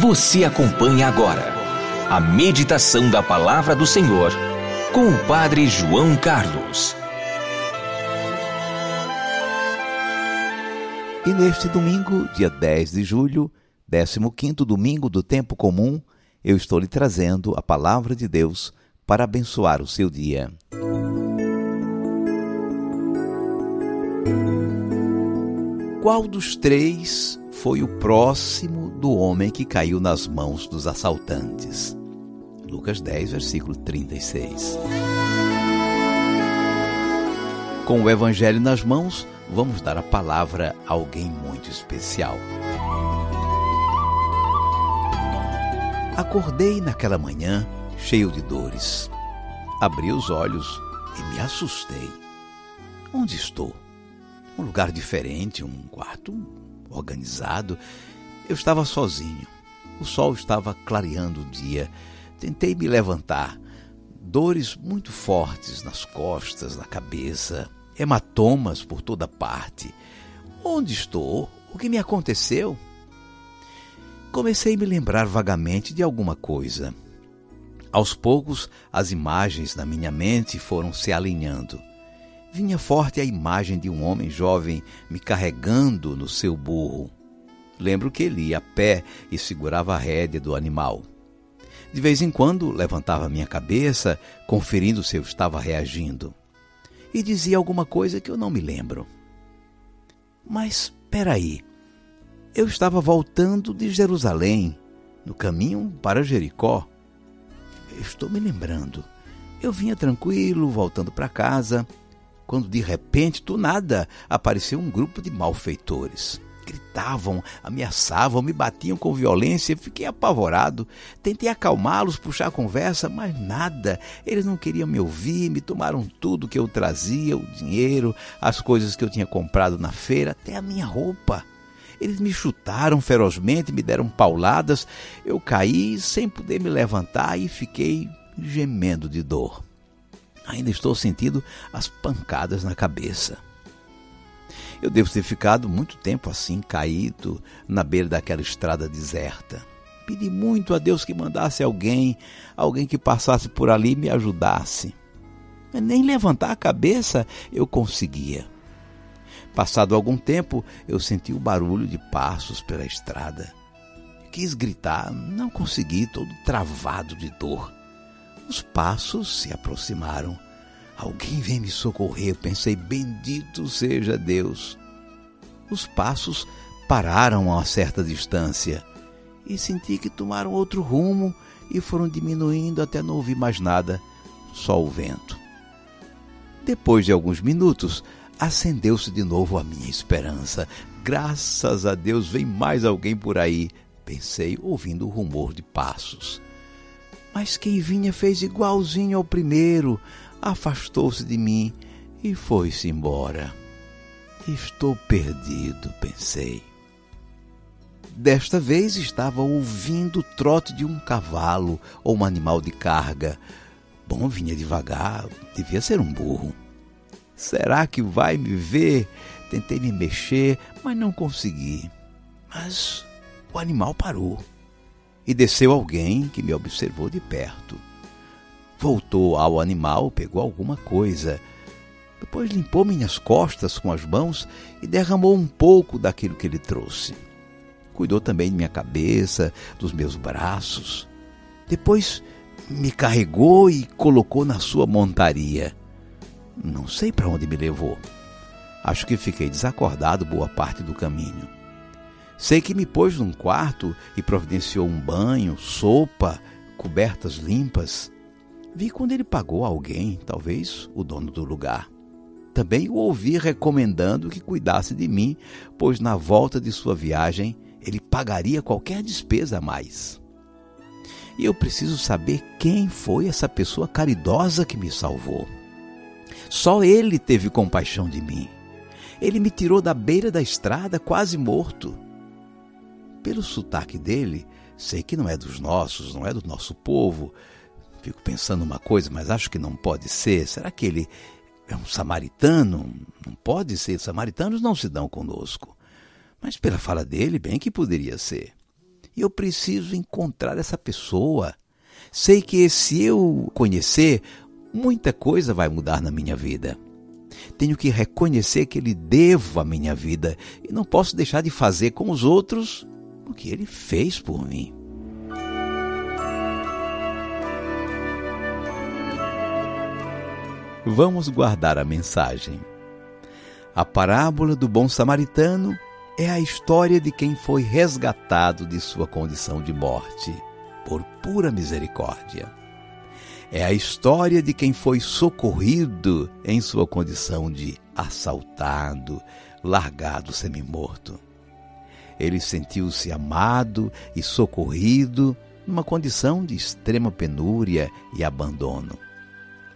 Você acompanha agora a meditação da Palavra do Senhor com o Padre João Carlos. E neste domingo, dia 10 de julho, 15 domingo do tempo comum, eu estou lhe trazendo a palavra de Deus para abençoar o seu dia. Qual dos três foi o próximo do homem que caiu nas mãos dos assaltantes? Lucas 10, versículo 36. Com o Evangelho nas mãos, vamos dar a palavra a alguém muito especial. Acordei naquela manhã cheio de dores. Abri os olhos e me assustei. Onde estou? Um lugar diferente, um quarto organizado. Eu estava sozinho. O sol estava clareando o dia. Tentei me levantar. Dores muito fortes nas costas, na cabeça, hematomas por toda parte. Onde estou? O que me aconteceu? Comecei a me lembrar vagamente de alguma coisa. Aos poucos, as imagens na minha mente foram se alinhando. Vinha forte a imagem de um homem jovem me carregando no seu burro. Lembro que ele ia a pé e segurava a rédea do animal. De vez em quando levantava minha cabeça, conferindo se eu estava reagindo. E dizia alguma coisa que eu não me lembro. Mas, peraí. Eu estava voltando de Jerusalém, no caminho para Jericó. Estou me lembrando. Eu vinha tranquilo, voltando para casa, quando de repente, do nada, apareceu um grupo de malfeitores gritavam, ameaçavam, me batiam com violência. Fiquei apavorado. Tentei acalmá-los, puxar a conversa, mas nada. Eles não queriam me ouvir, me tomaram tudo que eu trazia, o dinheiro, as coisas que eu tinha comprado na feira, até a minha roupa. Eles me chutaram ferozmente, me deram pauladas. Eu caí sem poder me levantar e fiquei gemendo de dor. Ainda estou sentindo as pancadas na cabeça. Eu devo ter ficado muito tempo assim, caído na beira daquela estrada deserta. Pedi muito a Deus que mandasse alguém, alguém que passasse por ali e me ajudasse. Mas nem levantar a cabeça eu conseguia. Passado algum tempo, eu senti o barulho de passos pela estrada. Quis gritar, não consegui, todo travado de dor. Os passos se aproximaram. Alguém vem me socorrer, pensei, bendito seja Deus. Os passos pararam a uma certa distância e senti que tomaram outro rumo e foram diminuindo até não ouvir mais nada, só o vento. Depois de alguns minutos, acendeu-se de novo a minha esperança. Graças a Deus vem mais alguém por aí, pensei, ouvindo o rumor de passos. Mas quem vinha fez igualzinho ao primeiro, afastou-se de mim e foi-se embora. Estou perdido, pensei. Desta vez estava ouvindo o trote de um cavalo ou um animal de carga. Bom, vinha devagar, devia ser um burro. Será que vai me ver? Tentei me mexer, mas não consegui. Mas o animal parou e desceu alguém que me observou de perto. Voltou ao animal, pegou alguma coisa. Depois limpou minhas costas com as mãos e derramou um pouco daquilo que ele trouxe. Cuidou também de minha cabeça, dos meus braços. Depois me carregou e colocou na sua montaria. Não sei para onde me levou. Acho que fiquei desacordado boa parte do caminho. Sei que me pôs num quarto e providenciou um banho, sopa, cobertas limpas. Vi quando ele pagou a alguém, talvez o dono do lugar. Também o ouvi recomendando que cuidasse de mim, pois na volta de sua viagem ele pagaria qualquer despesa a mais. E eu preciso saber quem foi essa pessoa caridosa que me salvou. Só ele teve compaixão de mim. Ele me tirou da beira da estrada quase morto. Pelo sotaque dele, sei que não é dos nossos, não é do nosso povo, Fico pensando uma coisa, mas acho que não pode ser. Será que ele é um samaritano? Não pode ser. Samaritanos não se dão conosco. Mas pela fala dele, bem que poderia ser. Eu preciso encontrar essa pessoa. Sei que se eu conhecer, muita coisa vai mudar na minha vida. Tenho que reconhecer que ele devo a minha vida e não posso deixar de fazer com os outros o que ele fez por mim. Vamos guardar a mensagem. A parábola do bom samaritano é a história de quem foi resgatado de sua condição de morte por pura misericórdia. É a história de quem foi socorrido em sua condição de assaltado, largado semi-morto. Ele sentiu-se amado e socorrido numa condição de extrema penúria e abandono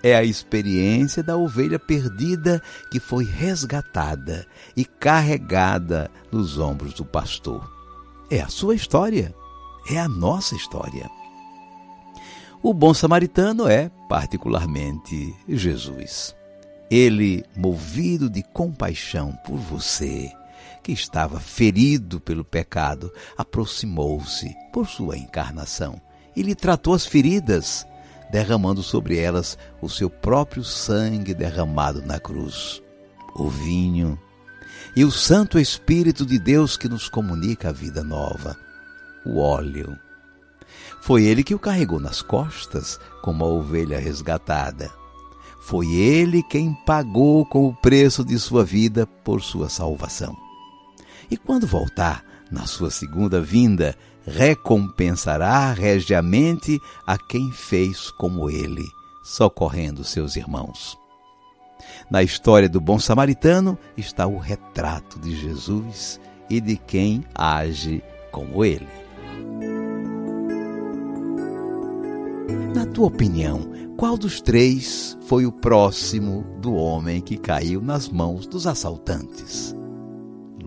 é a experiência da ovelha perdida que foi resgatada e carregada nos ombros do pastor. É a sua história, é a nossa história. O bom samaritano é, particularmente, Jesus. Ele, movido de compaixão por você, que estava ferido pelo pecado, aproximou-se por sua encarnação e lhe tratou as feridas derramando sobre elas o seu próprio sangue derramado na cruz, o vinho e o Santo Espírito de Deus que nos comunica a vida nova, o óleo. Foi ele que o carregou nas costas como a ovelha resgatada. Foi ele quem pagou com o preço de sua vida por sua salvação. E quando voltar, na sua segunda vinda, recompensará regiamente a quem fez como ele, socorrendo seus irmãos. Na história do bom samaritano está o retrato de Jesus e de quem age como ele. Na tua opinião, qual dos três foi o próximo do homem que caiu nas mãos dos assaltantes?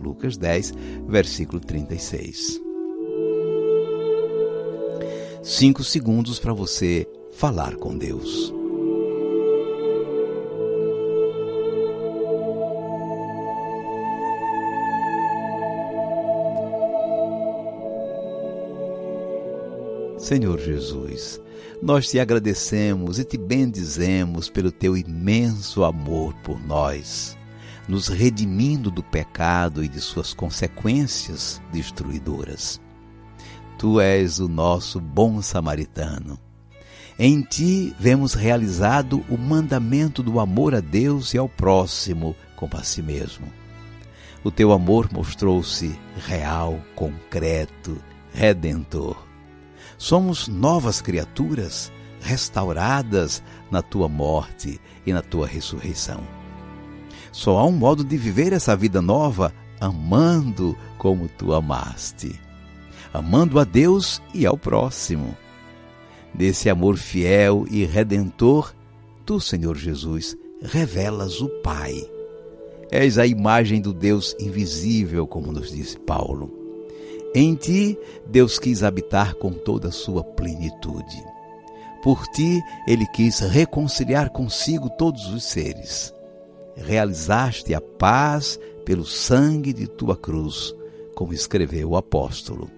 Lucas 10, versículo 36 cinco segundos para você falar com Deus. Senhor Jesus, nós te agradecemos e te bendizemos pelo teu imenso amor por nós, nos redimindo do pecado e de suas consequências destruidoras. Tu és o nosso bom samaritano. Em ti vemos realizado o mandamento do amor a Deus e ao próximo como a si mesmo. O teu amor mostrou-se real, concreto, redentor. Somos novas criaturas, restauradas na tua morte e na tua ressurreição. Só há um modo de viver essa vida nova amando como tu amaste amando a Deus e ao próximo. Desse amor fiel e redentor, tu, Senhor Jesus, revelas o Pai. És a imagem do Deus invisível, como nos disse Paulo. Em ti, Deus quis habitar com toda a sua plenitude. Por ti, ele quis reconciliar consigo todos os seres. Realizaste a paz pelo sangue de tua cruz, como escreveu o apóstolo.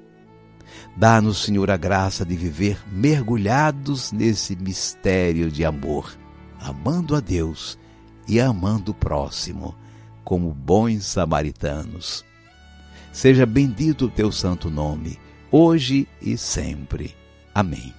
Dá-nos, Senhor, a graça de viver mergulhados nesse mistério de amor, amando a Deus e amando o próximo, como bons samaritanos. Seja bendito o teu santo nome, hoje e sempre. Amém.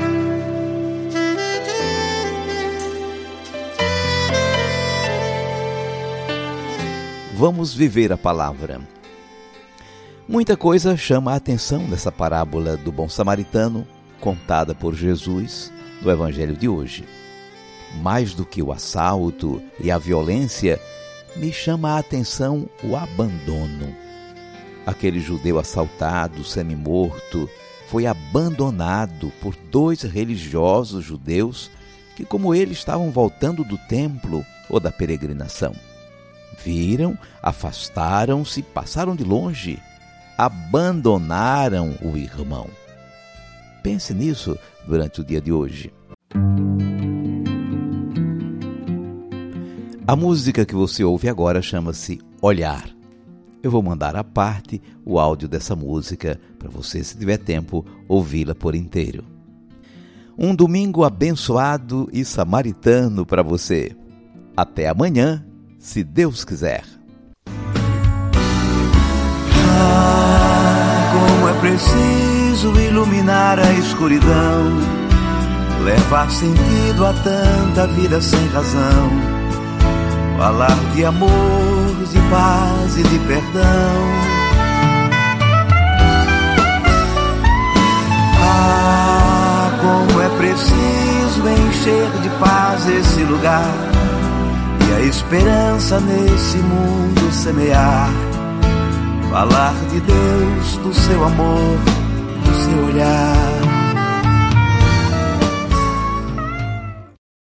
Vamos viver a palavra. Muita coisa chama a atenção nessa parábola do bom samaritano contada por Jesus no Evangelho de hoje. Mais do que o assalto e a violência, me chama a atenção o abandono. Aquele judeu assaltado, semi-morto, foi abandonado por dois religiosos judeus que, como ele, estavam voltando do templo ou da peregrinação. Viram, afastaram-se, passaram de longe, abandonaram o irmão. Pense nisso durante o dia de hoje. A música que você ouve agora chama-se Olhar. Eu vou mandar à parte o áudio dessa música para você, se tiver tempo, ouvi-la por inteiro. Um domingo abençoado e samaritano para você. Até amanhã, se Deus quiser. Ah, como é preciso iluminar a escuridão, levar sentido a tanta vida sem razão falar de amor, de paz e de perdão. Ah, como é preciso encher de paz esse lugar esperança nesse mundo semear. Falar de Deus, do seu amor, do seu olhar.